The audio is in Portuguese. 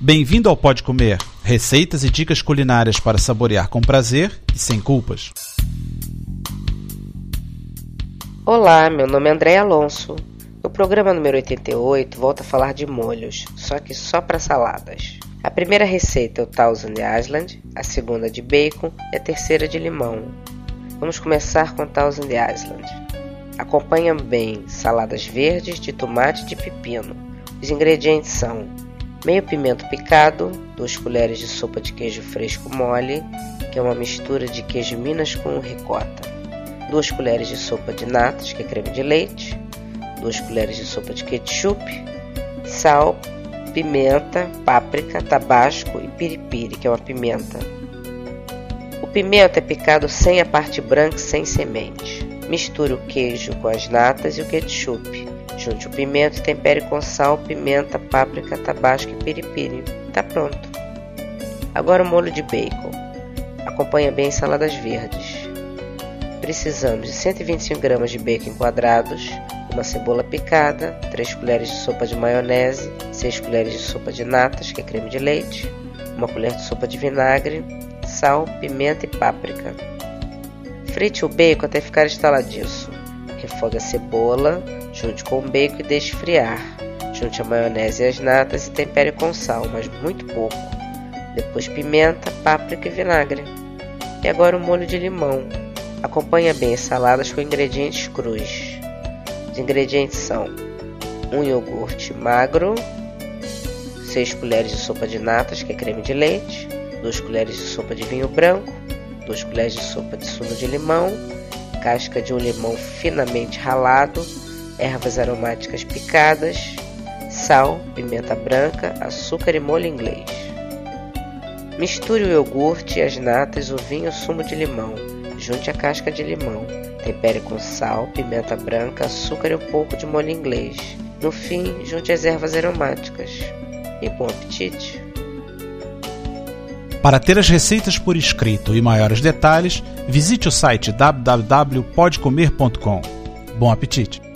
Bem-vindo ao Pode Comer, receitas e dicas culinárias para saborear com prazer e sem culpas. Olá, meu nome é André Alonso. No programa número 88, volto a falar de molhos, só que só para saladas. A primeira receita é o Thousand Island, a segunda de bacon e a terceira de limão. Vamos começar com Thousand Island. Acompanha bem saladas verdes de tomate e de pepino. Os ingredientes são meio pimento picado, 2 colheres de sopa de queijo fresco mole, que é uma mistura de queijo Minas com ricota, 2 colheres de sopa de natas, que é creme de leite, 2 colheres de sopa de ketchup, sal, pimenta, páprica, tabasco e piripiri, que é uma pimenta. O pimento é picado sem a parte branca sem semente. Misture o queijo com as natas e o ketchup. Junte o pimento e tempere com sal, pimenta, páprica, tabasco e piripiri. Está pronto. Agora o molho de bacon. Acompanha bem saladas verdes. Precisamos de 125 gramas de bacon quadrados, uma cebola picada, 3 colheres de sopa de maionese, 6 colheres de sopa de natas, que é creme de leite, uma colher de sopa de vinagre, sal, pimenta e páprica. Frite o bacon até ficar estaladiço. Refogue a cebola, junte com o bacon e deixe friar. Junte a maionese e as natas e tempere com sal, mas muito pouco. Depois pimenta, páprica e vinagre. E agora o molho de limão. Acompanha bem as saladas com ingredientes crus. Os ingredientes são um iogurte magro, 6 colheres de sopa de natas, que é creme de leite, 2 colheres de sopa de vinho branco, 2 colheres de sopa de sumo de limão, casca de um limão finamente ralado, ervas aromáticas picadas, sal, pimenta branca, açúcar e molho inglês. Misture o iogurte, as natas, o vinho o sumo de limão. Junte a casca de limão. Tempere com sal, pimenta branca, açúcar e um pouco de molho inglês. No fim, junte as ervas aromáticas. E bom apetite! Para ter as receitas por escrito e maiores detalhes, visite o site www.podcomer.com. Bom apetite!